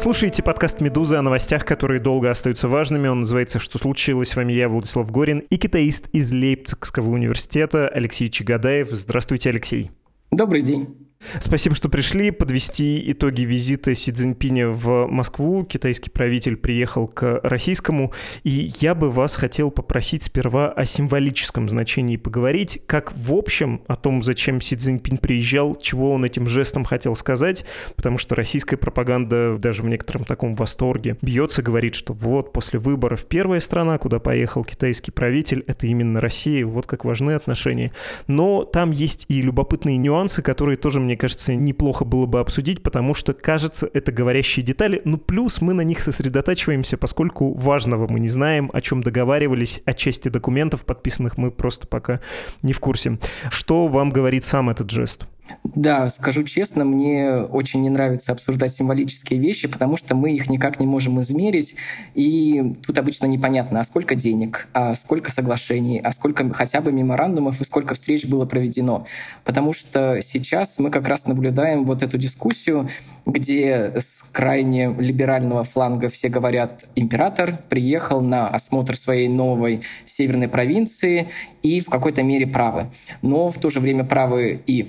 слушаете подкаст «Медуза» о новостях, которые долго остаются важными. Он называется «Что случилось?». С вами я, Владислав Горин, и китаист из Лейпцигского университета Алексей Чагадаев. Здравствуйте, Алексей. Добрый день. Спасибо, что пришли подвести итоги визита Си Цзиньпиня в Москву. Китайский правитель приехал к российскому. И я бы вас хотел попросить сперва о символическом значении поговорить. Как в общем о том, зачем Си Цзиньпинь приезжал, чего он этим жестом хотел сказать. Потому что российская пропаганда даже в некотором таком восторге бьется, говорит, что вот после выборов первая страна, куда поехал китайский правитель, это именно Россия. Вот как важны отношения. Но там есть и любопытные нюансы, которые тоже мне мне кажется, неплохо было бы обсудить, потому что, кажется, это говорящие детали. Ну, плюс мы на них сосредотачиваемся, поскольку важного мы не знаем, о чем договаривались, о части документов подписанных мы просто пока не в курсе. Что вам говорит сам этот жест? Да, скажу честно, мне очень не нравится обсуждать символические вещи, потому что мы их никак не можем измерить, и тут обычно непонятно, а сколько денег, а сколько соглашений, а сколько хотя бы меморандумов и сколько встреч было проведено. Потому что сейчас мы как раз наблюдаем вот эту дискуссию, где с крайне либерального фланга все говорят, император приехал на осмотр своей новой северной провинции и в какой-то мере правы. Но в то же время правы и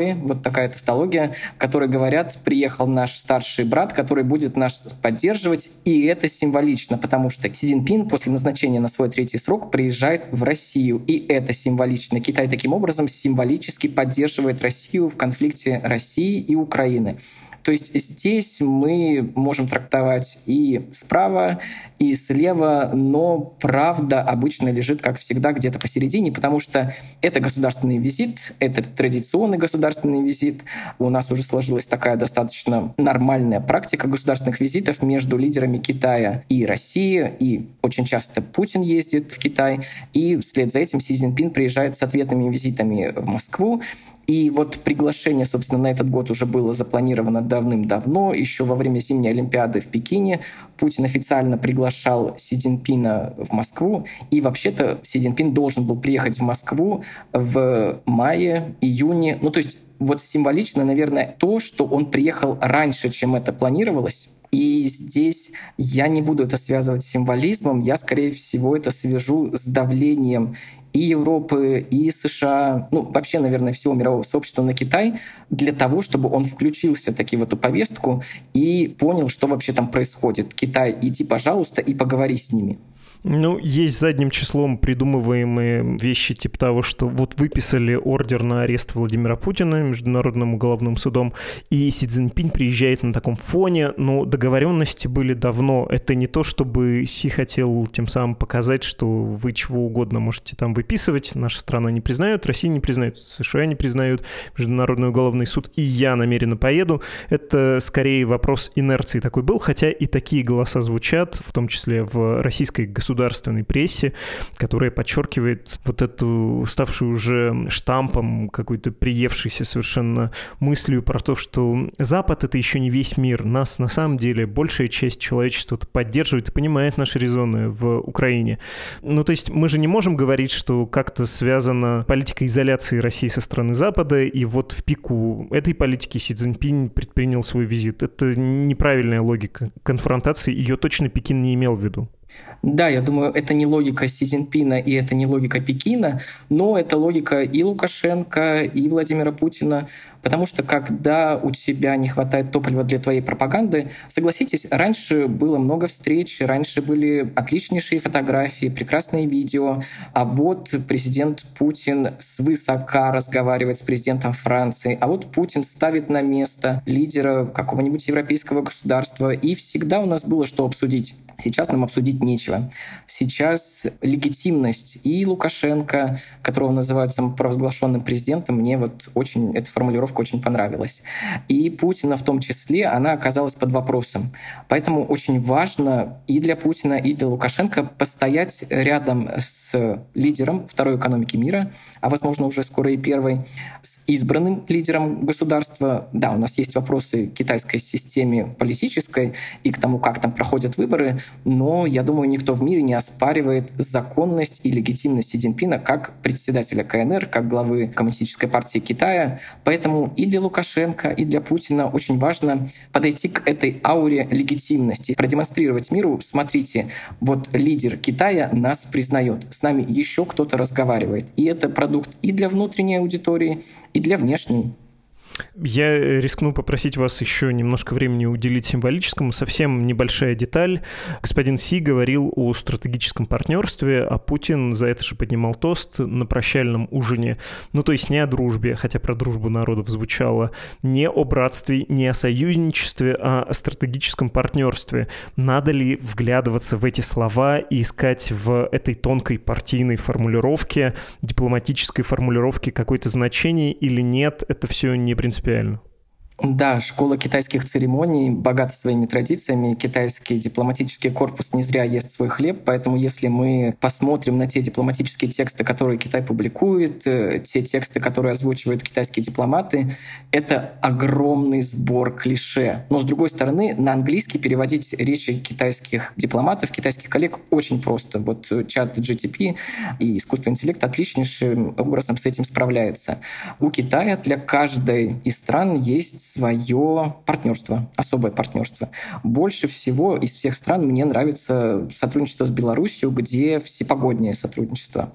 правые, вот такая тавтология, которые говорят, приехал наш старший брат, который будет нас поддерживать, и это символично, потому что Си Цзиньпин после назначения на свой третий срок приезжает в Россию, и это символично. Китай таким образом символически поддерживает Россию в конфликте России и Украины. То есть здесь мы можем трактовать и справа, и слева, но правда обычно лежит, как всегда, где-то посередине, потому что это государственный визит, это традиционный государственный визит. У нас уже сложилась такая достаточно нормальная практика государственных визитов между лидерами Китая и России, и очень часто Путин ездит в Китай, и вслед за этим Си Цзиньпин приезжает с ответными визитами в Москву. И вот приглашение, собственно, на этот год уже было запланировано давным-давно, еще во время зимней Олимпиады в Пекине. Путин официально приглашал Си Цзиньпина в Москву, и вообще-то Си Цзиньпин должен был приехать в Москву в мае, июне. Ну, то есть вот символично, наверное, то, что он приехал раньше, чем это планировалось, и здесь я не буду это связывать с символизмом, я, скорее всего, это свяжу с давлением и Европы, и США, ну, вообще, наверное, всего мирового сообщества на Китай, для того, чтобы он включился таки в эту повестку и понял, что вообще там происходит. Китай, иди, пожалуйста, и поговори с ними. Ну, есть задним числом придумываемые вещи типа того, что вот выписали ордер на арест Владимира Путина Международным уголовным судом, и Си Цзиньпинь приезжает на таком фоне, но договоренности были давно. Это не то, чтобы Си хотел тем самым показать, что вы чего угодно можете там выписывать, наша страна не признает, Россия не признает, США не признают, Международный уголовный суд, и я намеренно поеду. Это скорее вопрос инерции такой был, хотя и такие голоса звучат, в том числе в российской государственной государственной прессе, которая подчеркивает вот эту ставшую уже штампом, какой-то приевшейся совершенно мыслью про то, что Запад — это еще не весь мир. Нас на самом деле большая часть человечества поддерживает и понимает наши резоны в Украине. Ну, то есть мы же не можем говорить, что как-то связана политика изоляции России со стороны Запада, и вот в пику этой политики Си Цзиньпинь предпринял свой визит. Это неправильная логика конфронтации, ее точно Пекин не имел в виду. Да, я думаю, это не логика Си Цзиньпина и это не логика Пекина, но это логика и Лукашенко, и Владимира Путина, потому что когда у тебя не хватает топлива для твоей пропаганды, согласитесь, раньше было много встреч, раньше были отличнейшие фотографии, прекрасные видео, а вот президент Путин свысока разговаривает с президентом Франции, а вот Путин ставит на место лидера какого-нибудь европейского государства, и всегда у нас было что обсудить. Сейчас нам обсудить нечего. Сейчас легитимность и Лукашенко, которого называют самопровозглашенным президентом, мне вот очень, эта формулировка очень понравилась. И Путина в том числе, она оказалась под вопросом. Поэтому очень важно и для Путина, и для Лукашенко постоять рядом с лидером второй экономики мира, а возможно уже скоро и первой, с избранным лидером государства. Да, у нас есть вопросы к китайской системе политической и к тому, как там проходят выборы, но я думаю, никто в мире не оспаривает законность и легитимность Си Цзиньпина как председателя КНР, как главы Коммунистической партии Китая. Поэтому и для Лукашенко, и для Путина очень важно подойти к этой ауре легитимности, продемонстрировать миру, смотрите, вот лидер Китая нас признает, с нами еще кто-то разговаривает. И это продукт и для внутренней аудитории, и для внешней. Я рискну попросить вас еще немножко времени уделить символическому. Совсем небольшая деталь. Господин Си говорил о стратегическом партнерстве, а Путин за это же поднимал тост на прощальном ужине. Ну, то есть не о дружбе, хотя про дружбу народов звучало, не о братстве, не о союзничестве, а о стратегическом партнерстве. Надо ли вглядываться в эти слова и искать в этой тонкой партийной формулировке, дипломатической формулировке какое-то значение или нет? Это все не принципиально. принципиально. Да, школа китайских церемоний богата своими традициями. Китайский дипломатический корпус не зря ест свой хлеб, поэтому если мы посмотрим на те дипломатические тексты, которые Китай публикует, э, те тексты, которые озвучивают китайские дипломаты, это огромный сбор клише. Но, с другой стороны, на английский переводить речи китайских дипломатов, китайских коллег очень просто. Вот чат GTP и искусственный интеллект отличнейшим образом с этим справляется. У Китая для каждой из стран есть свое партнерство, особое партнерство. Больше всего из всех стран мне нравится сотрудничество с Беларусью, где всепогоднее сотрудничество.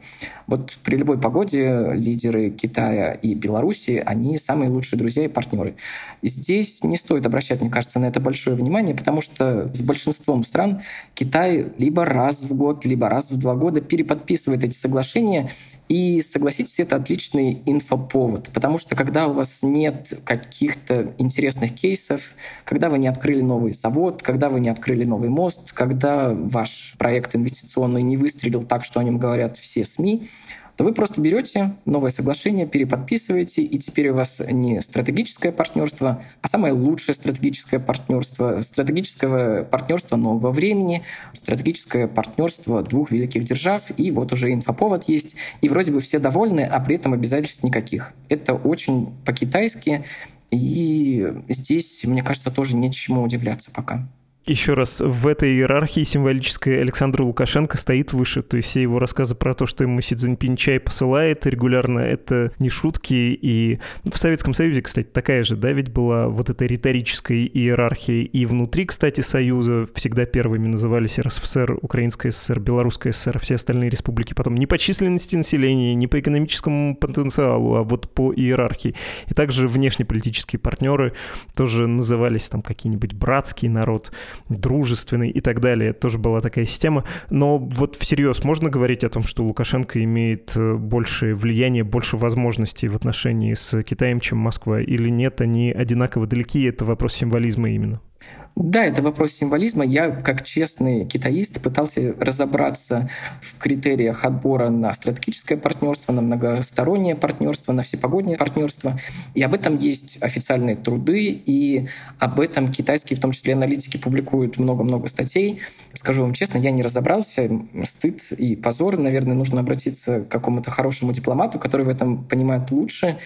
Вот при любой погоде лидеры Китая и Беларуси, они самые лучшие друзья и партнеры. Здесь не стоит обращать, мне кажется, на это большое внимание, потому что с большинством стран Китай либо раз в год, либо раз в два года переподписывает эти соглашения, и согласитесь, это отличный инфоповод, потому что когда у вас нет каких-то интересных кейсов, когда вы не открыли новый завод, когда вы не открыли новый мост, когда ваш проект инвестиционный не выстрелил так, что о нем говорят все СМИ, то вы просто берете новое соглашение, переподписываете, и теперь у вас не стратегическое партнерство, а самое лучшее стратегическое партнерство, стратегическое партнерство нового времени, стратегическое партнерство двух великих держав, и вот уже инфоповод есть, и вроде бы все довольны, а при этом обязательств никаких. Это очень по-китайски, и здесь, мне кажется, тоже нечему удивляться пока еще раз, в этой иерархии символической Александр Лукашенко стоит выше. То есть все его рассказы про то, что ему Си Цзиньпин чай посылает регулярно, это не шутки. И в Советском Союзе, кстати, такая же, да, ведь была вот эта риторическая иерархия. И внутри, кстати, Союза всегда первыми назывались РСФСР, Украинская ССР, Белорусская ССР, все остальные республики. Потом не по численности населения, не по экономическому потенциалу, а вот по иерархии. И также внешнеполитические партнеры тоже назывались там какие-нибудь братский народ, дружественный и так далее. Это тоже была такая система. Но вот всерьез можно говорить о том, что Лукашенко имеет э, большее влияние, больше возможностей в отношении с Китаем, чем Москва, или нет, они одинаково далеки, это вопрос символизма именно? Да, это вопрос символизма. Я, как честный китаист, пытался разобраться в критериях отбора на стратегическое партнерство, на многостороннее партнерство, на всепогоднее партнерство. И об этом есть официальные труды, и об этом китайские, в том числе аналитики, публикуют много-много статей. Скажу вам честно, я не разобрался. Стыд и позор. Наверное, нужно обратиться к какому-то хорошему дипломату, который в этом понимает лучше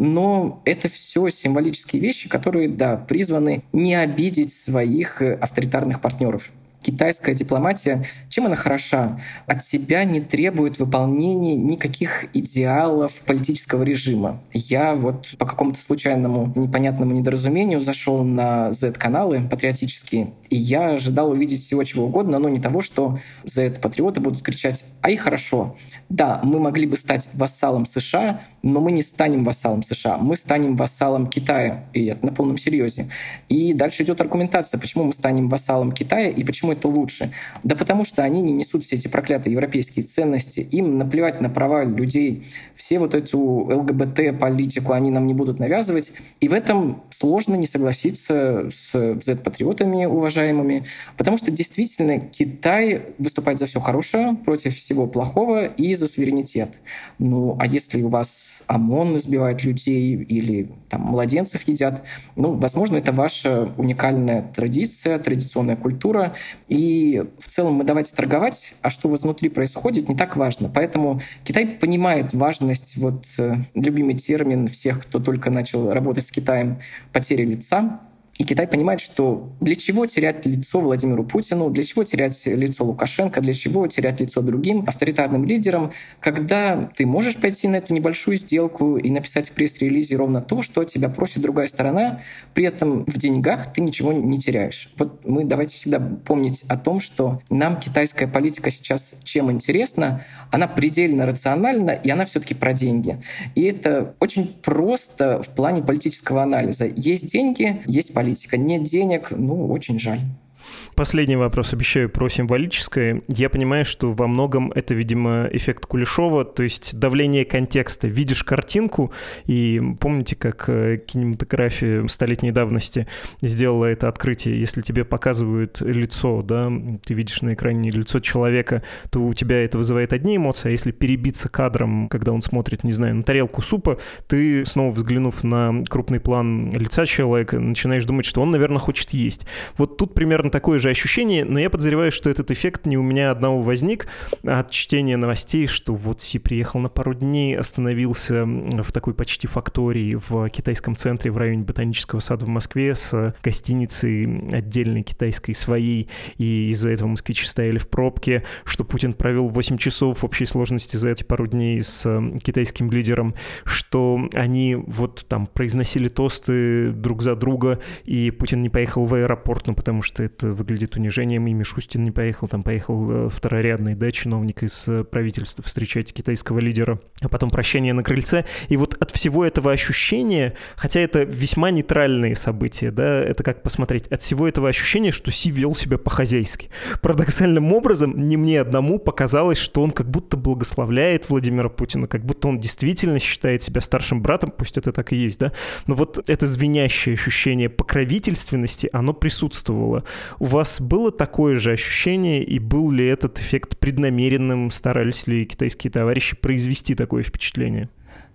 но это все символические вещи, которые, да, призваны не обидеть своих э, авторитарных партнеров китайская дипломатия, чем она хороша? От себя не требует выполнения никаких идеалов политического режима. Я вот по какому-то случайному непонятному недоразумению зашел на Z-каналы патриотические, и я ожидал увидеть всего чего угодно, но не того, что Z-патриоты будут кричать «Ай, хорошо! Да, мы могли бы стать вассалом США, но мы не станем вассалом США, мы станем вассалом Китая». И это на полном серьезе. И дальше идет аргументация, почему мы станем вассалом Китая и почему это лучше? Да потому что они не несут все эти проклятые европейские ценности, им наплевать на права людей, все вот эту ЛГБТ-политику они нам не будут навязывать, и в этом сложно не согласиться с Z-патриотами уважаемыми, потому что действительно Китай выступает за все хорошее, против всего плохого и за суверенитет. Ну, а если у вас ОМОН избивает людей или там младенцев едят, ну, возможно, это ваша уникальная традиция, традиционная культура, и в целом мы давайте торговать, а что у вас внутри происходит, не так важно. Поэтому Китай понимает важность, вот э, любимый термин всех, кто только начал работать с Китаем, потери лица. И Китай понимает, что для чего терять лицо Владимиру Путину, для чего терять лицо Лукашенко, для чего терять лицо другим авторитарным лидерам, когда ты можешь пойти на эту небольшую сделку и написать в пресс-релизе ровно то, что тебя просит другая сторона, при этом в деньгах ты ничего не теряешь. Вот мы давайте всегда помнить о том, что нам китайская политика сейчас чем интересна, она предельно рациональна, и она все-таки про деньги. И это очень просто в плане политического анализа. Есть деньги, есть политика политика. Нет денег, ну, очень жаль. Последний вопрос, обещаю, про символическое. Я понимаю, что во многом это, видимо, эффект Кулешова, то есть давление контекста. Видишь картинку, и помните, как э, кинематография столетней давности сделала это открытие? Если тебе показывают лицо, да, ты видишь на экране лицо человека, то у тебя это вызывает одни эмоции, а если перебиться кадром, когда он смотрит, не знаю, на тарелку супа, ты, снова взглянув на крупный план лица человека, начинаешь думать, что он, наверное, хочет есть. Вот тут примерно такое же ощущение, но я подозреваю, что этот эффект не у меня одного возник от чтения новостей, что вот Си приехал на пару дней, остановился в такой почти фактории в китайском центре в районе Ботанического сада в Москве с гостиницей отдельной китайской своей, и из-за этого москвичи стояли в пробке, что Путин провел 8 часов в общей сложности за эти пару дней с китайским лидером, что они вот там произносили тосты друг за друга, и Путин не поехал в аэропорт, ну потому что это выглядит унижением, и Мишустин не поехал, там поехал э, второрядный, да, чиновник из э, правительства встречать китайского лидера, а потом прощание на крыльце. И вот от всего этого ощущения, хотя это весьма нейтральные события, да, это как посмотреть, от всего этого ощущения, что Си вел себя по-хозяйски. Парадоксальным образом, не мне одному показалось, что он как будто благословляет Владимира Путина, как будто он действительно считает себя старшим братом, пусть это так и есть, да, но вот это звенящее ощущение покровительственности, оно присутствовало. У вас было такое же ощущение, и был ли этот эффект преднамеренным? Старались ли китайские товарищи произвести такое впечатление?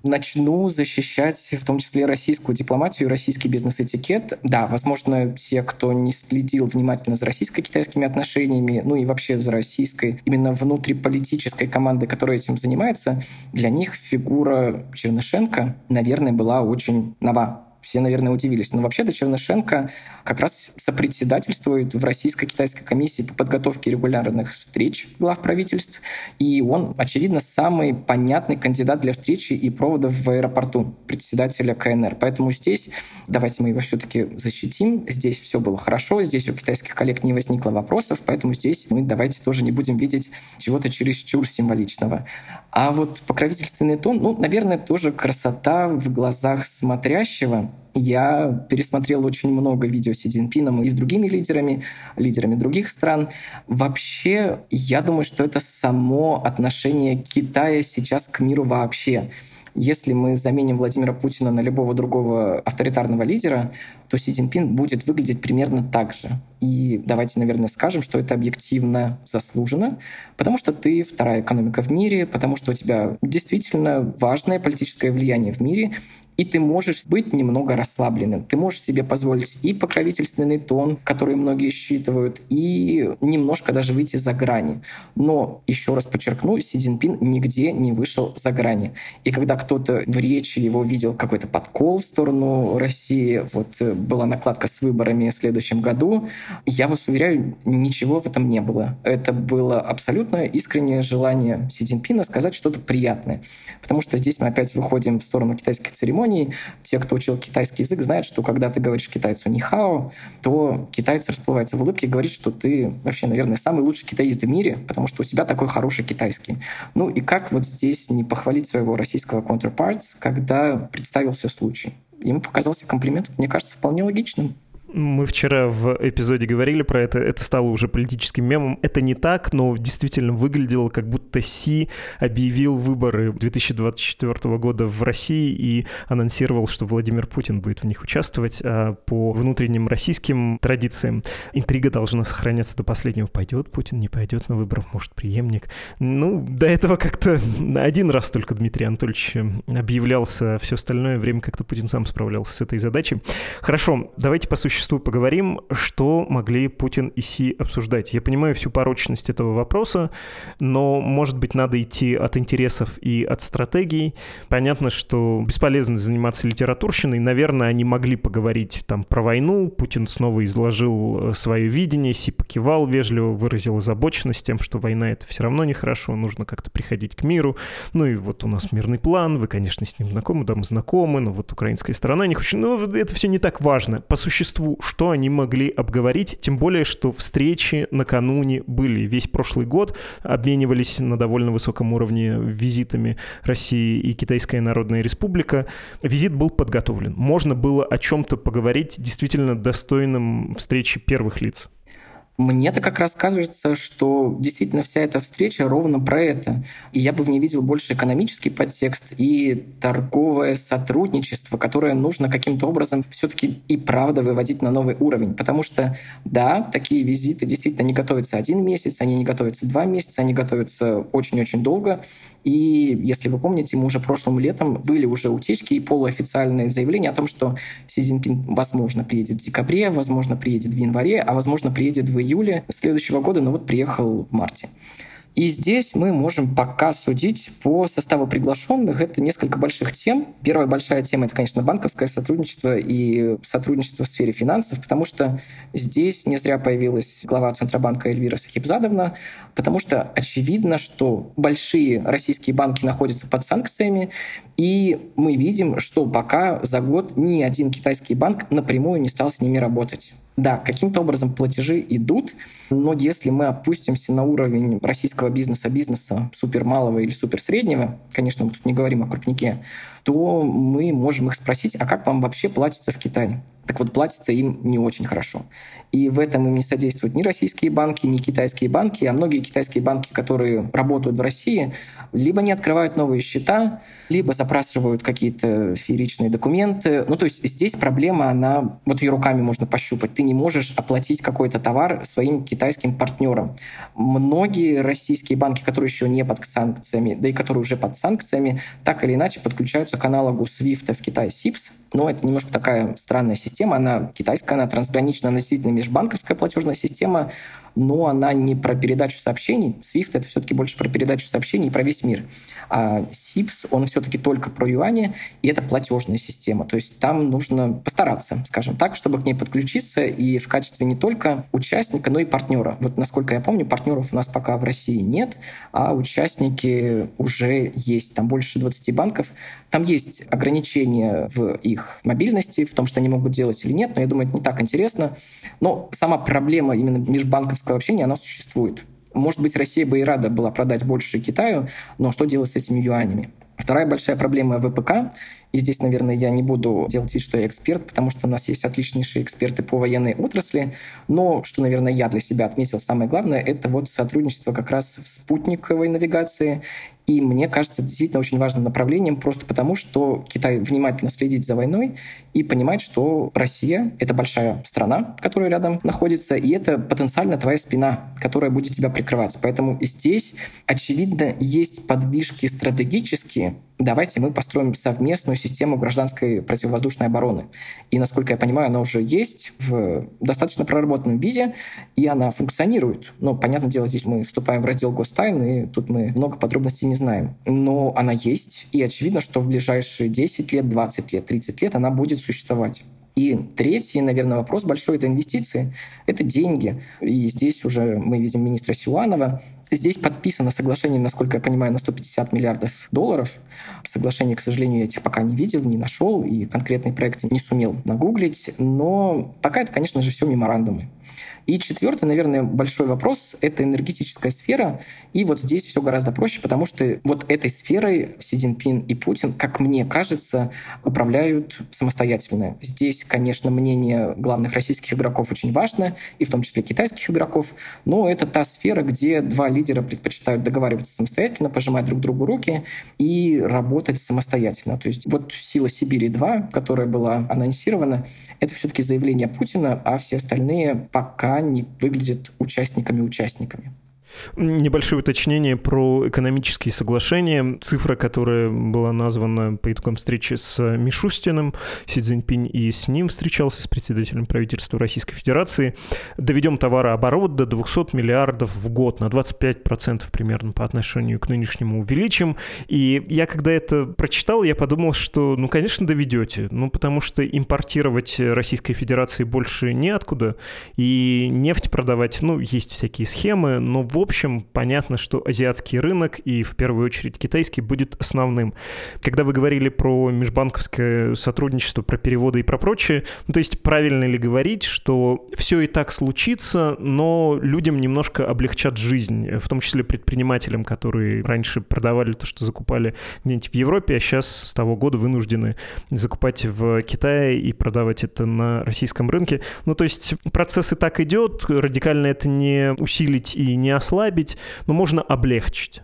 начну защищать в том числе российскую дипломатию, российский бизнес-этикет. Да, возможно, те, кто не следил внимательно за российско-китайскими отношениями, ну и вообще за российской именно внутриполитической командой, которая этим занимается, для них фигура Чернышенко, наверное, была очень нова все, наверное, удивились. Но вообще-то Чернышенко как раз сопредседательствует в Российско-Китайской комиссии по подготовке регулярных встреч глав правительств. И он, очевидно, самый понятный кандидат для встречи и проводов в аэропорту председателя КНР. Поэтому здесь давайте мы его все-таки защитим. Здесь все было хорошо, здесь у китайских коллег не возникло вопросов, поэтому здесь мы давайте тоже не будем видеть чего-то чересчур символичного. А вот покровительственный тон, ну, наверное, тоже красота в глазах смотрящего, я пересмотрел очень много видео с Си Цзиньпином и с другими лидерами, лидерами других стран. Вообще, я думаю, что это само отношение Китая сейчас к миру вообще. Если мы заменим Владимира Путина на любого другого авторитарного лидера, то Си Цзиньпин будет выглядеть примерно так же. И давайте, наверное, скажем, что это объективно заслуженно, потому что ты вторая экономика в мире, потому что у тебя действительно важное политическое влияние в мире, и ты можешь быть немного расслабленным. Ты можешь себе позволить и покровительственный тон, который многие считывают, и немножко даже выйти за грани. Но, еще раз подчеркну, Си Цзиньпин нигде не вышел за грани. И когда кто-то в речи его видел какой-то подкол в сторону России, вот э, была накладка с выборами в следующем году, я вас уверяю, ничего в этом не было. Это было абсолютно искреннее желание Си Цзиньпина сказать что-то приятное. Потому что здесь мы опять выходим в сторону китайских церемоний. Те, кто учил китайский язык, знают, что когда ты говоришь китайцу «нихао», то китайец расплывается в улыбке и говорит, что ты вообще, наверное, самый лучший китаист в мире, потому что у тебя такой хороший китайский. Ну и как вот здесь не похвалить своего российского counterparts, когда представился случай? Ему показался комплимент, мне кажется, вполне логичным. Мы вчера в эпизоде говорили про это, это стало уже политическим мемом. Это не так, но действительно выглядело, как будто Си объявил выборы 2024 года в России и анонсировал, что Владимир Путин будет в них участвовать. А по внутренним российским традициям интрига должна сохраняться до последнего. Пойдет Путин, не пойдет на выборы, может, преемник. Ну, до этого как-то один раз только Дмитрий Анатольевич объявлялся, а все остальное время как-то Путин сам справлялся с этой задачей. Хорошо, давайте по существу существу поговорим, что могли Путин и Си обсуждать. Я понимаю всю порочность этого вопроса, но, может быть, надо идти от интересов и от стратегий. Понятно, что бесполезно заниматься литературщиной. Наверное, они могли поговорить там про войну. Путин снова изложил э, свое видение, Си покивал, вежливо выразил озабоченность тем, что война — это все равно нехорошо, нужно как-то приходить к миру. Ну и вот у нас мирный план, вы, конечно, с ним знакомы, да, мы знакомы, но вот украинская сторона не хочет... Ну, это все не так важно. По существу, что они могли обговорить, тем более, что встречи накануне были. Весь прошлый год обменивались на довольно высоком уровне визитами России и Китайская Народная Республика. Визит был подготовлен. Можно было о чем-то поговорить действительно достойным встречи первых лиц. Мне-то как раз кажется, что действительно вся эта встреча ровно про это. И я бы в ней видел больше экономический подтекст и торговое сотрудничество, которое нужно каким-то образом все-таки и правда выводить на новый уровень. Потому что, да, такие визиты действительно не готовятся один месяц, они не готовятся два месяца, они готовятся очень-очень долго. И если вы помните, мы уже прошлым летом были уже утечки и полуофициальные заявления о том, что Си Цзиньпин, возможно, приедет в декабре, возможно, приедет в январе, а возможно, приедет в июле следующего года, но вот приехал в марте. И здесь мы можем пока судить по составу приглашенных. Это несколько больших тем. Первая большая тема — это, конечно, банковское сотрудничество и сотрудничество в сфере финансов, потому что здесь не зря появилась глава Центробанка Эльвира Сахибзадовна, потому что очевидно, что большие российские банки находятся под санкциями, и мы видим, что пока за год ни один китайский банк напрямую не стал с ними работать. Да, каким-то образом платежи идут, но если мы опустимся на уровень российского бизнеса, бизнеса супермалого или суперсреднего, конечно, мы тут не говорим о крупнике, то мы можем их спросить, а как вам вообще платится в Китае? Так вот, платится им не очень хорошо. И в этом им не содействуют ни российские банки, ни китайские банки, а многие китайские банки, которые работают в России, либо не открывают новые счета, либо запрашивают какие-то фееричные документы. Ну, то есть здесь проблема, она, вот ее руками можно пощупать. Ты не можешь оплатить какой-то товар своим китайским партнерам. Многие российские банки, которые еще не под санкциями, да и которые уже под санкциями, так или иначе подключаются к аналогу SWIFT в Китае SIPS, но это немножко такая странная система. Она китайская, она трансграничная, она действительно межбанковская платежная система, но она не про передачу сообщений. SWIFT — это все-таки больше про передачу сообщений и про весь мир. А SIPS, он все-таки только про юани, и это платежная система. То есть там нужно постараться, скажем так, чтобы к ней подключиться и в качестве не только участника, но и партнера. Вот насколько я помню, партнеров у нас пока в России нет, а участники уже есть. Там больше 20 банков. Там есть ограничения в их мобильности, в том, что они могут делать или нет, но я думаю, это не так интересно. Но сама проблема именно межбанковского экономического общения, оно существует. Может быть, Россия бы и рада была продать больше Китаю, но что делать с этими юанями? Вторая большая проблема ВПК, и здесь, наверное, я не буду делать вид, что я эксперт, потому что у нас есть отличнейшие эксперты по военной отрасли, но что, наверное, я для себя отметил самое главное, это вот сотрудничество как раз в спутниковой навигации и мне кажется, действительно очень важным направлением, просто потому, что Китай внимательно следит за войной и понимает, что Россия — это большая страна, которая рядом находится, и это потенциально твоя спина, которая будет тебя прикрывать. Поэтому здесь, очевидно, есть подвижки стратегические, давайте мы построим совместную систему гражданской противовоздушной обороны. И, насколько я понимаю, она уже есть в достаточно проработанном виде, и она функционирует. Но, понятное дело, здесь мы вступаем в раздел гостайн, и тут мы много подробностей не знаем. Но она есть, и очевидно, что в ближайшие 10 лет, 20 лет, 30 лет она будет существовать. И третий, наверное, вопрос большой — это инвестиции, это деньги. И здесь уже мы видим министра Силуанова, Здесь подписано соглашение, насколько я понимаю, на 150 миллиардов долларов. Соглашение, к сожалению, я этих пока не видел, не нашел, и конкретные проекты не сумел нагуглить. Но пока это, конечно же, все меморандумы. И четвертый, наверное, большой вопрос — это энергетическая сфера. И вот здесь все гораздо проще, потому что вот этой сферой Си Цзиньпин и Путин, как мне кажется, управляют самостоятельно. Здесь, конечно, мнение главных российских игроков очень важно, и в том числе китайских игроков, но это та сфера, где два лидера предпочитают договариваться самостоятельно, пожимать друг другу руки и работать самостоятельно. То есть вот «Сила Сибири-2», которая была анонсирована, это все-таки заявление Путина, а все остальные пока не выглядят участниками-участниками. Небольшое уточнение про экономические соглашения. Цифра, которая была названа по итогам встречи с Мишустиным, Си Цзиньпинь и с ним встречался, с председателем правительства Российской Федерации. Доведем товарооборот до 200 миллиардов в год, на 25% примерно по отношению к нынешнему увеличим. И я когда это прочитал, я подумал, что, ну, конечно, доведете. Ну, потому что импортировать Российской Федерации больше неоткуда. И нефть продавать, ну, есть всякие схемы, но в общем, понятно, что азиатский рынок и в первую очередь китайский будет основным. Когда вы говорили про межбанковское сотрудничество, про переводы и про прочее, ну, то есть правильно ли говорить, что все и так случится, но людям немножко облегчат жизнь, в том числе предпринимателям, которые раньше продавали то, что закупали где-нибудь в Европе, а сейчас с того года вынуждены закупать в Китае и продавать это на российском рынке. Ну, то есть процесс и так идет, радикально это не усилить и не ослабить, но можно облегчить.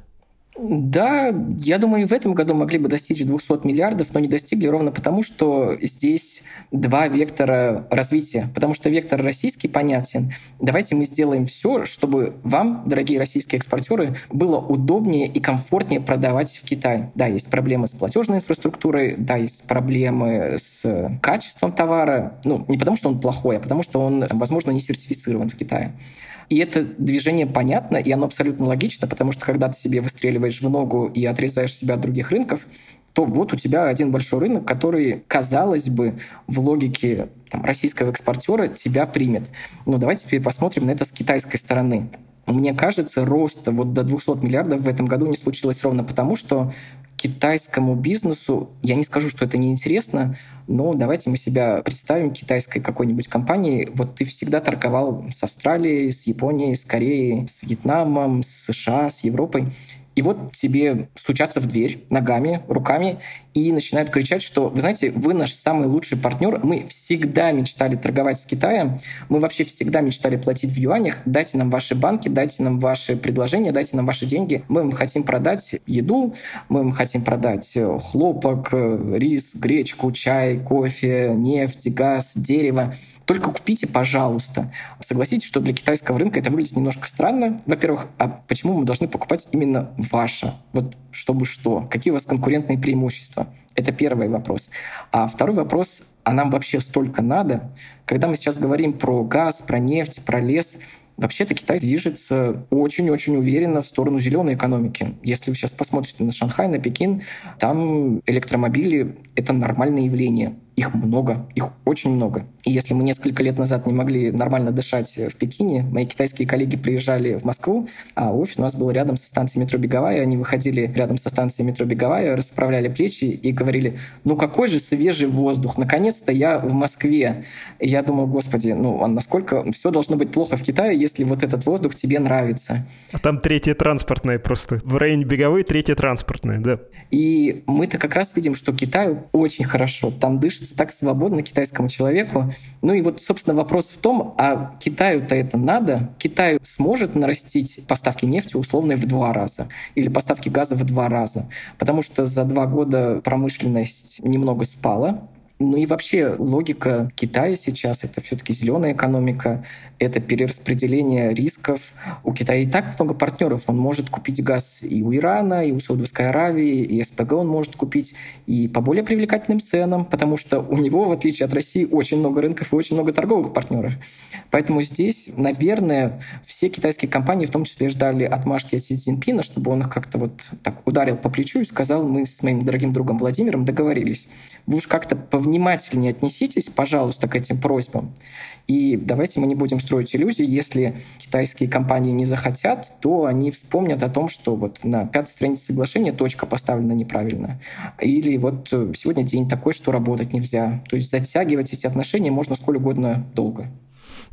Да, я думаю, в этом году могли бы достичь 200 миллиардов, но не достигли ровно потому, что здесь два вектора развития. Потому что вектор российский понятен. Давайте мы сделаем все, чтобы вам, дорогие российские экспортеры, было удобнее и комфортнее продавать в Китай. Да, есть проблемы с платежной инфраструктурой, да, есть проблемы с качеством товара. Ну, не потому, что он плохой, а потому, что он, возможно, не сертифицирован в Китае. И это движение понятно, и оно абсолютно логично, потому что когда ты себе выстреливаешь в ногу и отрезаешь себя от других рынков, то вот у тебя один большой рынок, который, казалось бы, в логике там, российского экспортера тебя примет. Но давайте теперь посмотрим на это с китайской стороны. Мне кажется, рост вот до 200 миллиардов в этом году не случилось ровно потому, что китайскому бизнесу, я не скажу, что это неинтересно, но давайте мы себя представим китайской какой-нибудь компанией. Вот ты всегда торговал с Австралией, с Японией, с Кореей, с Вьетнамом, с США, с Европой. И вот тебе стучатся в дверь ногами, руками и начинают кричать, что, вы знаете, вы наш самый лучший партнер, мы всегда мечтали торговать с Китаем, мы вообще всегда мечтали платить в юанях, дайте нам ваши банки, дайте нам ваши предложения, дайте нам ваши деньги, мы вам хотим продать еду, мы вам хотим продать э, хлопок, э, рис, гречку, чай, кофе, нефть, газ, дерево. Только купите, пожалуйста. Согласитесь, что для китайского рынка это выглядит немножко странно. Во-первых, а почему мы должны покупать именно ваше? Вот чтобы что? Какие у вас конкурентные преимущества? Это первый вопрос. А второй вопрос, а нам вообще столько надо? Когда мы сейчас говорим про газ, про нефть, про лес, Вообще-то Китай движется очень-очень уверенно в сторону зеленой экономики. Если вы сейчас посмотрите на Шанхай, на Пекин, там электромобили — это нормальное явление. Их много, их очень много. И если мы несколько лет назад не могли нормально дышать в Пекине, мои китайские коллеги приезжали в Москву, а офис у нас был рядом со станцией метро Беговая, они выходили рядом со станцией метро Беговая, расправляли плечи и говорили, ну какой же свежий воздух, наконец-то я в Москве. И я думал, господи, ну а насколько все должно быть плохо в Китае, если вот этот воздух тебе нравится. А там третье транспортное просто. В районе Беговой третье транспортное, да. И мы-то как раз видим, что Китаю очень хорошо. Там дышится так свободно китайскому человеку. Ну и вот, собственно, вопрос в том, а Китаю-то это надо? Китай сможет нарастить поставки нефти условно в два раза или поставки газа в два раза? Потому что за два года промышленность немного спала, ну и вообще логика Китая сейчас — это все-таки зеленая экономика, это перераспределение рисков. У Китая и так много партнеров. Он может купить газ и у Ирана, и у Саудовской Аравии, и СПГ он может купить и по более привлекательным ценам, потому что у него, в отличие от России, очень много рынков и очень много торговых партнеров. Поэтому здесь, наверное, все китайские компании в том числе ждали отмашки от Си Цзиньпина, чтобы он их как-то вот так ударил по плечу и сказал, мы с моим дорогим другом Владимиром договорились. Вы уж как-то повнимательнее отнеситесь, пожалуйста, к этим просьбам. И давайте мы не будем строить иллюзии. Если китайские компании не захотят, то они вспомнят о том, что вот на пятой странице соглашения точка поставлена неправильно. Или вот э, сегодня день такой, что работать нельзя. То есть затягивать эти отношения можно сколь угодно долго.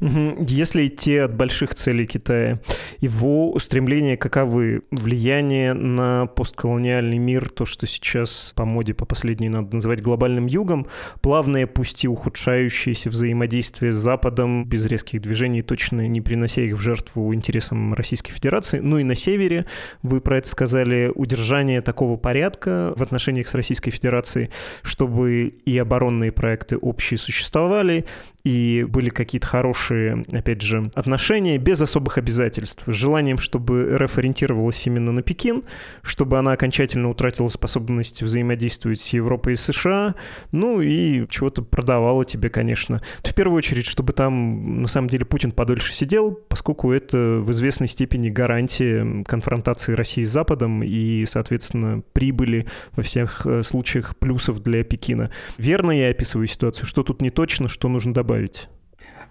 Если идти от больших целей Китая, его устремления каковы? Влияние на постколониальный мир, то, что сейчас по моде, по последней надо называть глобальным югом, плавное, пусть и ухудшающееся взаимодействие с Западом, без резких движений, точно не принося их в жертву интересам Российской Федерации. Ну и на севере, вы про это сказали, удержание такого порядка в отношениях с Российской Федерацией, чтобы и оборонные проекты общие существовали, и были какие-то хорошие хорошие, опять же, отношения без особых обязательств, с желанием, чтобы РФ ориентировалась именно на Пекин, чтобы она окончательно утратила способность взаимодействовать с Европой и США, ну и чего-то продавала тебе, конечно. В первую очередь, чтобы там, на самом деле, Путин подольше сидел, поскольку это в известной степени гарантия конфронтации России с Западом и, соответственно, прибыли во всех э, случаях плюсов для Пекина. Верно я описываю ситуацию? Что тут не точно, что нужно добавить?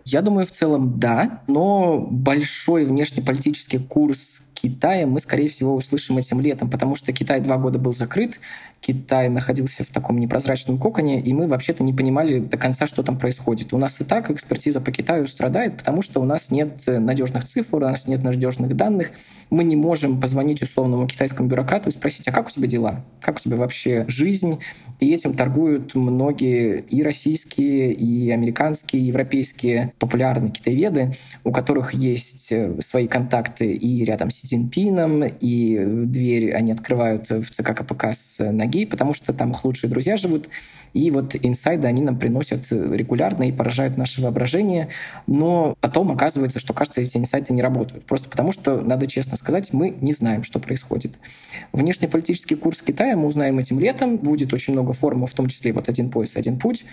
Я думаю, в целом да, но большой внешнеполитический курс Китая мы, скорее всего, услышим этим летом, потому что Китай два года был закрыт, Китай находился в таком непрозрачном коконе, и мы вообще-то не понимали до конца, что там происходит. У нас и так экспертиза по Китаю страдает, потому что у нас нет надежных цифр, у нас нет надежных данных. Мы не можем позвонить условному китайскому бюрократу и спросить, а как у тебя дела? Как у тебя вообще жизнь? И этим торгуют многие и российские, и американские, и европейские популярные китаеведы, у которых есть э, свои контакты и рядом с Цзиньпином, и дверь они открывают в ЦК КПК с ноги, потому что там их лучшие друзья живут. И вот инсайды они нам приносят регулярно и поражают наше воображение. Но потом оказывается, что, кажется, эти инсайды не работают. Просто потому что, надо честно сказать, мы не знаем, что происходит. Внешнеполитический курс Китая мы узнаем этим летом. Будет очень много форумов, в том числе вот «Один пояс, один путь».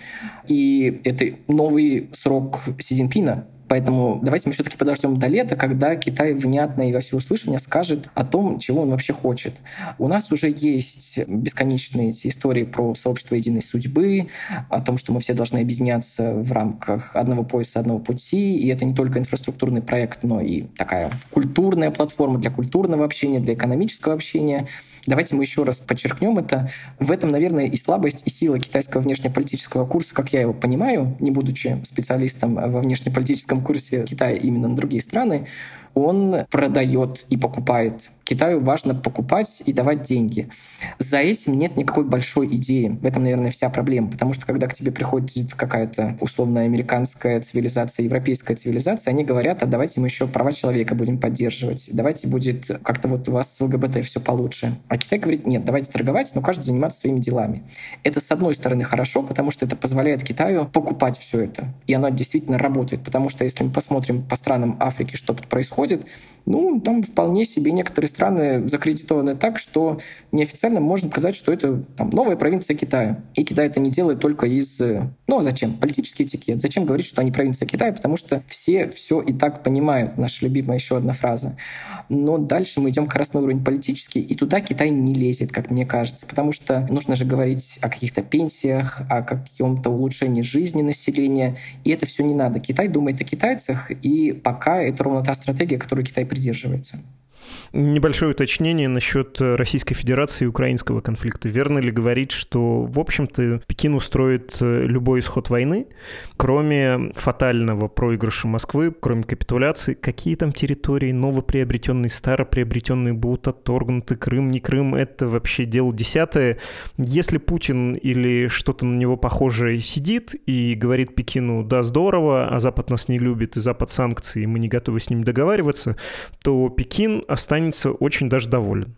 И это новый срок Си Цзиньпина, Поэтому давайте мы все-таки подождем до лета, когда Китай внятно и во всеуслышание скажет о том, чего он вообще хочет. У нас уже есть бесконечные эти истории про сообщество единой судьбы, о том, что мы все должны объединяться в рамках одного пояса, одного пути. И это не только инфраструктурный проект, но и такая культурная платформа для культурного общения, для экономического общения. Давайте мы еще раз подчеркнем это. В этом, наверное, и слабость, и сила китайского внешнеполитического курса, как я его понимаю, не будучи специалистом во внешнеполитическом курсе Китая именно на другие страны, он продает и покупает Китаю важно покупать и давать деньги. За этим нет никакой большой идеи. В этом, наверное, вся проблема. Потому что когда к тебе приходит какая-то условная американская цивилизация, европейская цивилизация, они говорят, а давайте мы еще права человека будем поддерживать. Давайте будет как-то вот у вас с ЛГБТ все получше. А Китай говорит, нет, давайте торговать, но каждый заниматься своими делами. Это, с одной стороны, хорошо, потому что это позволяет Китаю покупать все это. И оно действительно работает. Потому что если мы посмотрим по странам Африки, что тут происходит, ну, там вполне себе некоторые страны закредитованы так, что неофициально можно сказать, что это там, новая провинция Китая. И Китай это не делает только из... Э, ну, а зачем? Политический этикет. Зачем говорить, что они провинция Китая? Потому что все все и так понимают. Наша любимая еще одна фраза. Но дальше мы идем как раз на уровень политический. И туда Китай не лезет, как мне кажется. Потому что нужно же говорить о каких-то пенсиях, о каком-то улучшении жизни населения. И это все не надо. Китай думает о китайцах, и пока это ровно та стратегия, которую Китай придерживается. Небольшое уточнение насчет Российской Федерации и украинского конфликта. Верно ли говорить, что, в общем-то, Пекин устроит э, любой исход войны, кроме фатального проигрыша Москвы, кроме капитуляции? Какие там территории новоприобретенные, староприобретенные будут отторгнуты? Крым, не Крым, это вообще дело десятое. Если Путин или что-то на него похожее сидит и говорит Пекину, да, здорово, а Запад нас не любит, и Запад санкции, и мы не готовы с ним договариваться, то Пекин останется очень даже доволен.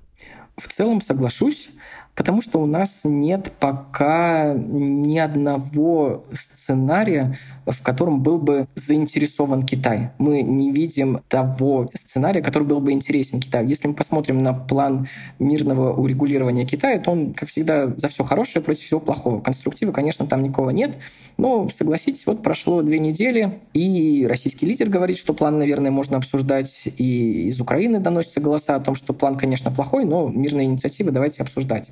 В целом соглашусь. Потому что у нас нет пока ни одного сценария, в котором был бы заинтересован Китай. Мы не видим того сценария, который был бы интересен Китаю. Если мы посмотрим на план мирного урегулирования Китая, то он, как всегда, за все хорошее против всего плохого. Конструктива, конечно, там никого нет. Но, согласитесь, вот прошло две недели, и российский лидер говорит, что план, наверное, можно обсуждать, и из Украины доносятся голоса о том, что план, конечно, плохой, но мирные инициативы давайте обсуждать.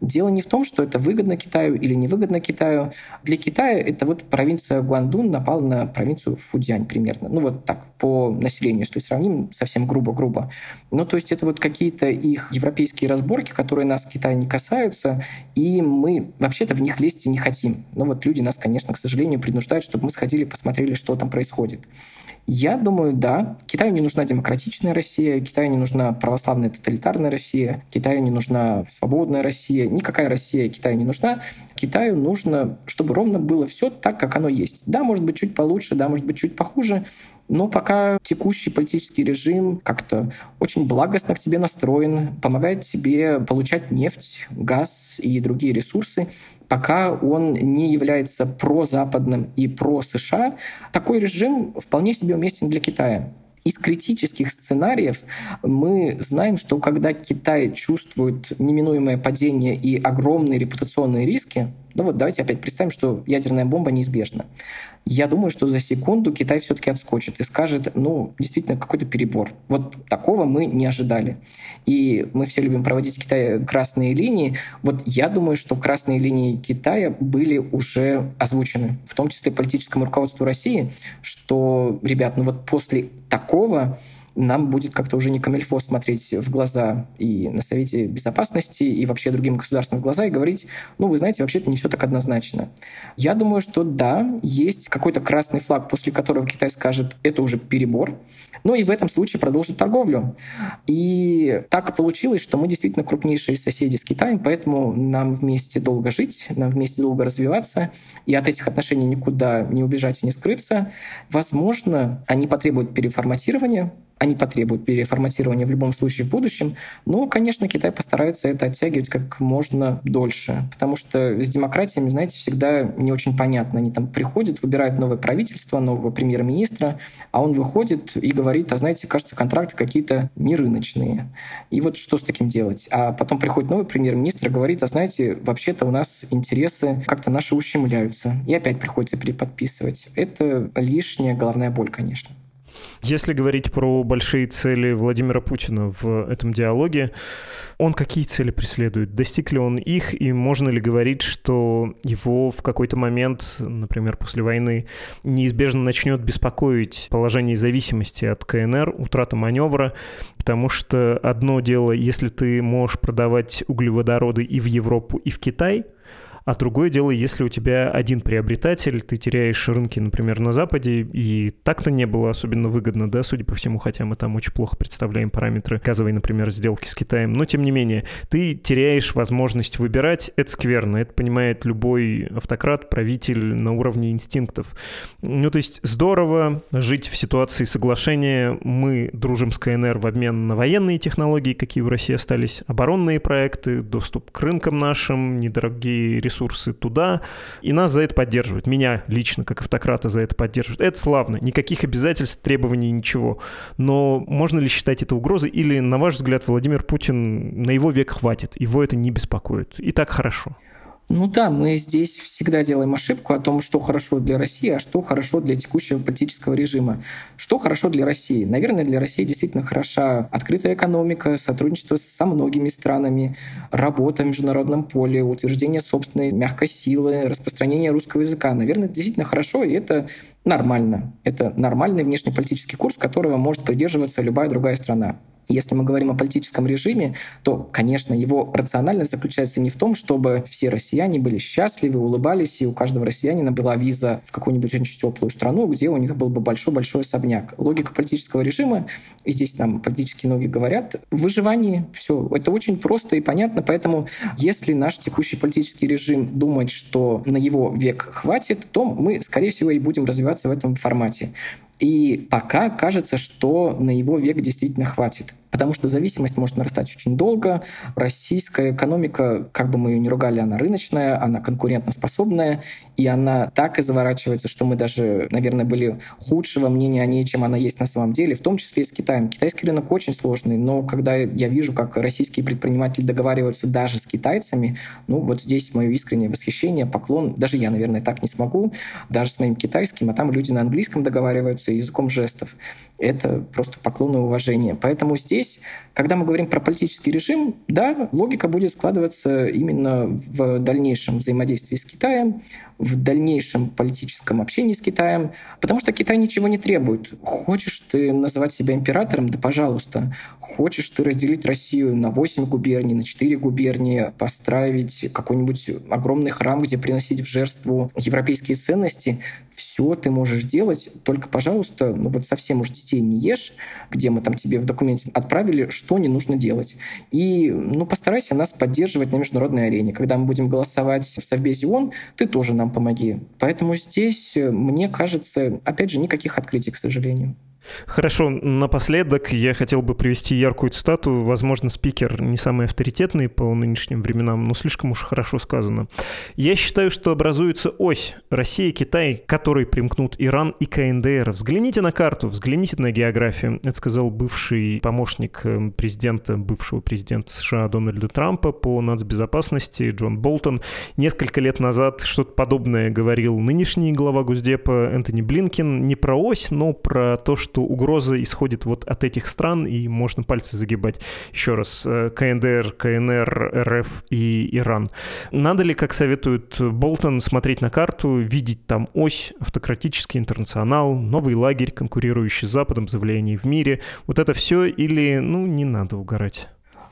Дело не в том, что это выгодно Китаю или невыгодно Китаю. Для Китая это вот провинция Гуандун напала на провинцию Фудзянь примерно. Ну вот так, по населению, если сравним, совсем грубо-грубо. Ну то есть это вот какие-то их европейские разборки, которые нас Китая не касаются, и мы вообще-то в них лезть и не хотим. Но вот люди нас, конечно, к сожалению, принуждают, чтобы мы сходили, посмотрели, что там происходит. Я думаю, да. Китаю не нужна демократичная Россия, Китаю не нужна православная тоталитарная Россия, Китаю не нужна свободная Россия, никакая Россия Китаю не нужна. Китаю нужно, чтобы ровно было все так, как оно есть. Да, может быть, чуть получше, да, может быть, чуть похуже, Но пока текущий политический режим как-то очень благостно к тебе настроен, помогает тебе получать нефть, газ и другие ресурсы, пока он не является прозападным и про США, такой режим вполне себе уместен для Китая. Из критических сценариев мы знаем, что когда Китай чувствует неминуемое падение и огромные репутационные риски, ну вот давайте опять представим, что ядерная бомба неизбежна. Я думаю, что за секунду Китай все-таки отскочит и скажет, ну, действительно, какой-то перебор. Вот такого мы не ожидали. И мы все любим проводить в Китае красные линии. Вот я думаю, что красные линии Китая были уже озвучены, в том числе политическому руководству России, что, ребят, ну вот после такого нам будет как-то уже не камельфо смотреть в глаза и на Совете Безопасности, и вообще другим государствам в глаза и говорить, ну, вы знаете, вообще-то не все так однозначно. Я думаю, что да, есть какой-то красный флаг, после которого Китай скажет, это уже перебор, но и в этом случае продолжит торговлю. И так получилось, что мы действительно крупнейшие соседи с Китаем, поэтому нам вместе долго жить, нам вместе долго развиваться, и от этих отношений никуда не убежать и не скрыться. Возможно, они потребуют переформатирования, они потребуют переформатирования в любом случае в будущем. Но, конечно, Китай постарается это оттягивать как можно дольше. Потому что с демократиями, знаете, всегда не очень понятно. Они там приходят, выбирают новое правительство, нового премьер-министра, а он выходит и говорит, а знаете, кажется, контракты какие-то нерыночные. И вот что с таким делать? А потом приходит новый премьер-министр и говорит, а знаете, вообще-то у нас интересы как-то наши ущемляются. И опять приходится переподписывать. Это лишняя головная боль, конечно. Если говорить про большие цели Владимира Путина в этом диалоге, он какие цели преследует? Достиг ли он их, и можно ли говорить, что его в какой-то момент, например, после войны, неизбежно начнет беспокоить положение зависимости от КНР, утрата маневра, потому что одно дело, если ты можешь продавать углеводороды и в Европу, и в Китай – а другое дело, если у тебя один приобретатель, ты теряешь рынки, например, на Западе, и так-то не было особенно выгодно, да, судя по всему, хотя мы там очень плохо представляем параметры газовой, например, сделки с Китаем. Но, тем не менее, ты теряешь возможность выбирать. Это скверно. Это понимает любой автократ, правитель на уровне инстинктов. Ну, то есть здорово жить в ситуации соглашения. Мы дружим с КНР в обмен на военные технологии, какие в России остались, оборонные проекты, доступ к рынкам нашим, недорогие ресурсы ресурсы туда, и нас за это поддерживают. Меня лично, как автократа, за это поддерживают. Это славно. Никаких обязательств, требований, ничего. Но можно ли считать это угрозой? Или, на ваш взгляд, Владимир Путин, на его век хватит, его это не беспокоит? И так хорошо. Ну да, мы здесь всегда делаем ошибку о том, что хорошо для России, а что хорошо для текущего политического режима. Что хорошо для России? Наверное, для России действительно хороша открытая экономика, сотрудничество со многими странами, работа в международном поле, утверждение собственной мягкой силы, распространение русского языка. Наверное, это действительно хорошо, и это нормально. Это нормальный внешнеполитический курс, которого может придерживаться любая другая страна. Если мы говорим о политическом режиме, то, конечно, его рациональность заключается не в том, чтобы все россияне были счастливы, улыбались, и у каждого россиянина была виза в какую-нибудь очень теплую страну, где у них был бы большой-большой особняк. Логика политического режима, и здесь нам политические ноги говорят, в выживании все. Это очень просто и понятно, поэтому если наш текущий политический режим думает, что на его век хватит, то мы, скорее всего, и будем развиваться в этом формате. И пока кажется, что на его век действительно хватит потому что зависимость может нарастать очень долго. Российская экономика, как бы мы ее ни ругали, она рыночная, она конкурентоспособная, и она так и заворачивается, что мы даже, наверное, были худшего мнения о ней, чем она есть на самом деле, в том числе и с Китаем. Китайский рынок очень сложный, но когда я вижу, как российские предприниматели договариваются даже с китайцами, ну вот здесь мое искреннее восхищение, поклон. Даже я, наверное, так не смогу, даже с моим китайским, а там люди на английском договариваются языком жестов. Это просто поклон и уважение. Поэтому здесь здесь, когда мы говорим про политический режим, да, логика будет складываться именно в дальнейшем взаимодействии с Китаем, в дальнейшем политическом общении с Китаем, потому что Китай ничего не требует. Хочешь ты называть себя императором, да пожалуйста. Хочешь ты разделить Россию на 8 губерний, на 4 губернии, построить какой-нибудь огромный храм, где приносить в жертву европейские ценности, все ты можешь делать, только, пожалуйста, ну вот совсем уж детей не ешь, где мы там тебе в документе от отправили, что не нужно делать. И ну, постарайся нас поддерживать на международной арене. Когда мы будем голосовать в Совбезе ООН, ты тоже нам помоги. Поэтому здесь, мне кажется, опять же, никаких открытий, к сожалению. Хорошо, напоследок я хотел бы привести яркую цитату. Возможно, спикер не самый авторитетный по нынешним временам, но слишком уж хорошо сказано. Я считаю, что образуется ось Россия-Китай, которой примкнут Иран и КНДР. Взгляните на карту, взгляните на географию. Это сказал бывший помощник э, президента, бывшего президента США Дональда Трампа по нацбезопасности Джон Болтон. Несколько лет назад что-то подобное говорил нынешний глава Госдепа Энтони Блинкин. Не про ось, но про то, что что угроза исходит вот от этих стран, и можно пальцы загибать. Еще раз, э, КНДР, КНР, РФ и Иран. Надо ли, как советует Болтон, смотреть на карту, видеть там ось, автократический интернационал, новый лагерь, конкурирующий с Западом за влияние в мире, вот это все или, ну, не надо угорать?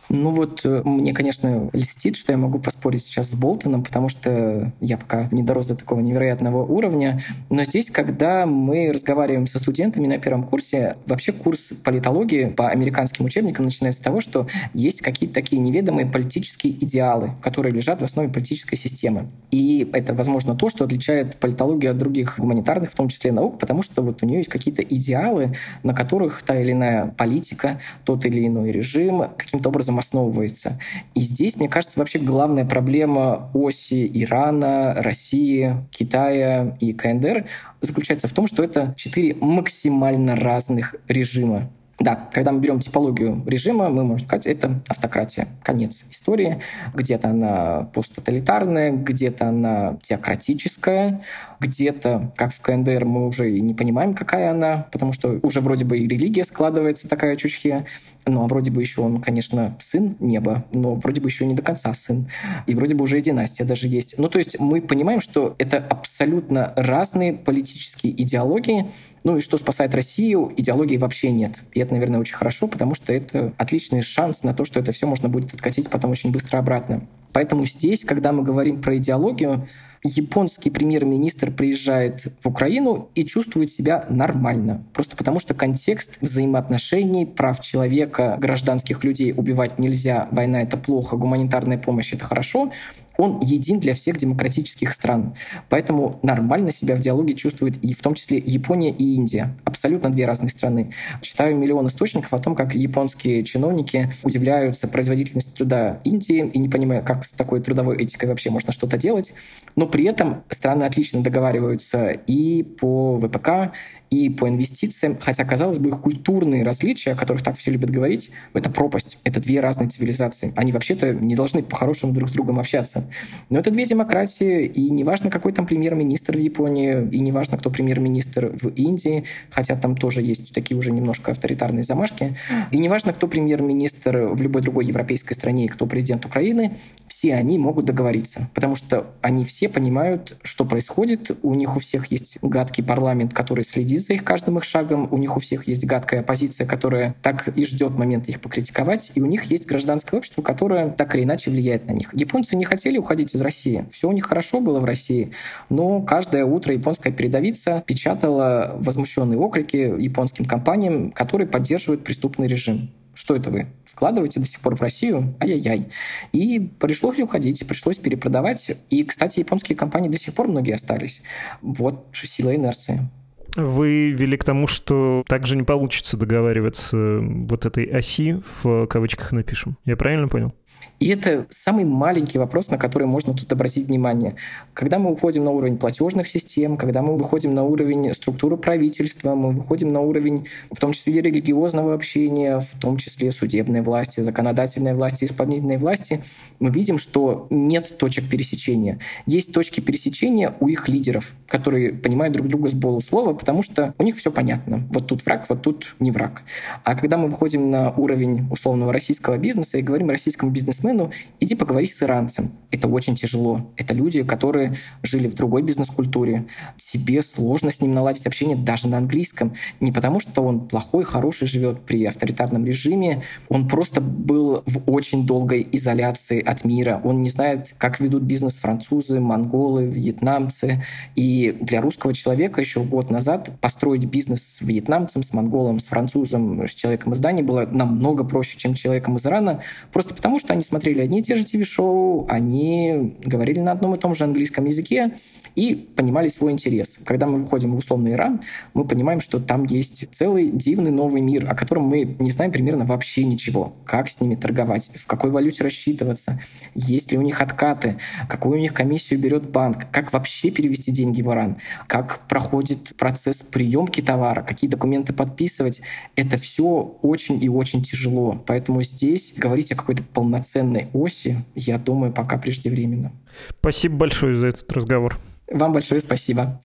Ну вот э, мне, конечно, льстит, что я могу поспорить сейчас с Болтоном, потому что я пока не дорос до такого невероятного уровня. Но здесь, когда мы разговариваем со студентами на первом курсе, вообще курс политологии по американским учебникам начинается с того, что есть какие-то такие неведомые политические идеалы, которые лежат в основе политической системы. И это, возможно, то, что отличает политологию от других гуманитарных, в том числе наук, потому что вот у нее есть какие-то идеалы, на которых та или иная политика, тот или иной режим каким-то образом этом основывается. И здесь, мне кажется, вообще главная проблема оси Ирана, России, Китая и КНДР заключается в том, что это четыре максимально разных режима. Да, когда мы берем типологию режима, мы можем сказать, это автократия. Конец истории. Где-то она посттоталитарная, где-то она теократическая, где-то, как в КНДР, мы уже и не понимаем, какая она, потому что уже вроде бы и религия складывается такая чучхе. Ну, а вроде бы еще он, конечно, сын неба, но вроде бы еще не до конца сын. И вроде бы уже и династия даже есть. Ну, то есть мы понимаем, что это абсолютно разные политические идеологии, ну и что спасает Россию, идеологии вообще нет. И это, наверное, очень хорошо, потому что это отличный шанс на то, что это все можно будет откатить потом очень быстро обратно. Поэтому здесь, когда мы говорим про идеологию, японский премьер-министр приезжает в Украину и чувствует себя нормально. Просто потому что контекст взаимоотношений, прав человека, гражданских людей убивать нельзя, война — это плохо, гуманитарная помощь — это хорошо, он един для всех демократических стран. Поэтому нормально себя в диалоге чувствует и в том числе Япония и Индия. Абсолютно две разные страны. Читаю миллион источников о том, как японские чиновники удивляются производительности труда Индии и не понимают, как с такой трудовой этикой вообще можно что-то делать. Но при этом страны отлично договариваются и по ВПК, и по инвестициям, хотя, казалось бы, их культурные различия, о которых так все любят говорить, это пропасть, это две разные цивилизации. Они вообще-то не должны по-хорошему друг с другом общаться. Но это две демократии, и неважно, какой там премьер-министр в Японии, и неважно, кто премьер-министр в Индии, хотя там тоже есть такие уже немножко авторитарные замашки, и неважно, кто премьер-министр в любой другой европейской стране, и кто президент Украины, все они могут договориться, потому что они все понимают, что происходит, у них у всех есть гадкий парламент, который следит за их каждым их шагом, у них у всех есть гадкая оппозиция, которая так и ждет момента их покритиковать, и у них есть гражданское общество, которое так или иначе влияет на них. Японцы не хотели уходить из России, все у них хорошо было в России, но каждое утро японская передовица печатала возмущенные окрики японским компаниям, которые поддерживают преступный режим. Что это вы вкладываете до сих пор в Россию? Ай-яй-яй. И пришлось уходить, пришлось перепродавать. И, кстати, японские компании до сих пор многие остались. Вот сила инерции. Вы вели к тому, что также не получится договариваться вот этой оси, в кавычках напишем. Я правильно понял? И это самый маленький вопрос, на который можно тут обратить внимание. Когда мы уходим на уровень платежных систем, когда мы выходим на уровень структуры правительства, мы выходим на уровень в том числе религиозного общения, в том числе судебной власти, законодательной власти, исполнительной власти, мы видим, что нет точек пересечения. Есть точки пересечения у их лидеров, которые понимают друг друга с полуслова, потому что у них все понятно. Вот тут враг, вот тут не враг. А когда мы выходим на уровень условного российского бизнеса и говорим о российском бизнесе бизнесмену, иди поговори с иранцем. Это очень тяжело. Это люди, которые жили в другой бизнес-культуре. Себе сложно с ним наладить общение даже на английском. Не потому, что он плохой, хороший живет при авторитарном режиме. Он просто был в очень долгой изоляции от мира. Он не знает, как ведут бизнес французы, монголы, вьетнамцы. И для русского человека еще год назад построить бизнес с вьетнамцем, с монголом, с французом, с человеком из Дании было намного проще, чем человеком из Ирана, просто потому что они смотрели одни и те же ТВ-шоу, они говорили на одном и том же английском языке и понимали свой интерес. Когда мы выходим в условный Иран, мы понимаем, что там есть целый дивный новый мир, о котором мы не знаем примерно вообще ничего. Как с ними торговать, в какой валюте рассчитываться, есть ли у них откаты, какую у них комиссию берет банк, как вообще перевести деньги в Иран, как проходит процесс приемки товара, какие документы подписывать. Это все очень и очень тяжело. Поэтому здесь говорить о какой-то полноценной оси, я думаю, пока преждевременно. Спасибо большое за этот разговор. Вам большое спасибо.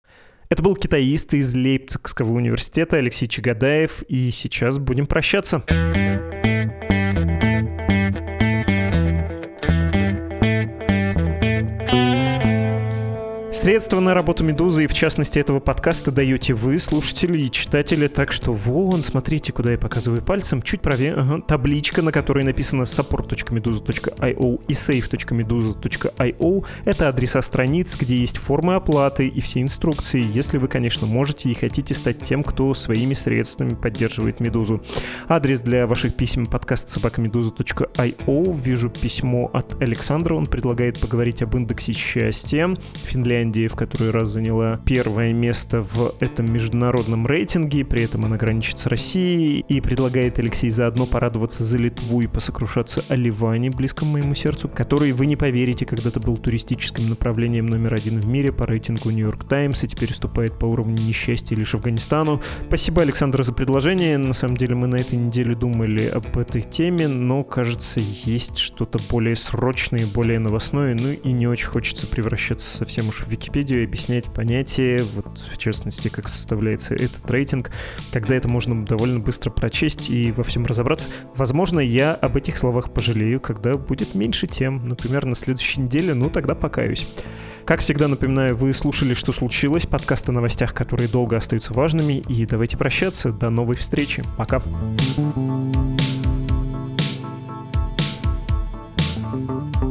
Это был китаист из Лейпцигского университета Алексей Чагадаев, и сейчас будем прощаться. Средства на работу «Медузы» и, в частности, этого подкаста даете вы, слушатели и читатели, так что вон, смотрите, куда я показываю пальцем, чуть правее, ага, табличка, на которой написано support.meduza.io и save.meduza.io. Это адреса страниц, где есть формы оплаты и все инструкции, если вы, конечно, можете и хотите стать тем, кто своими средствами поддерживает «Медузу». Адрес для ваших писем подкаст собакамедуза.io. Вижу письмо от Александра, он предлагает поговорить об индексе счастья. Финляндия Финляндии в который раз заняла первое место в этом международном рейтинге, при этом она граничит с Россией, и предлагает Алексей заодно порадоваться за Литву и посокрушаться о Ливане, близком моему сердцу, который, вы не поверите, когда-то был туристическим направлением номер один в мире по рейтингу Нью-Йорк Таймс и теперь уступает по уровню несчастья лишь Афганистану. Спасибо, Александр, за предложение. На самом деле мы на этой неделе думали об этой теме, но, кажется, есть что-то более срочное, более новостное, ну и не очень хочется превращаться совсем уж в Википедию и объяснять понятие, вот в частности, как составляется этот рейтинг, когда это можно довольно быстро прочесть и во всем разобраться. Возможно, я об этих словах пожалею, когда будет меньше тем, например, на следующей неделе, ну тогда покаюсь. Как всегда, напоминаю, вы слушали «Что случилось?» подкаст о новостях, которые долго остаются важными. И давайте прощаться. До новой встречи. Пока. Пока.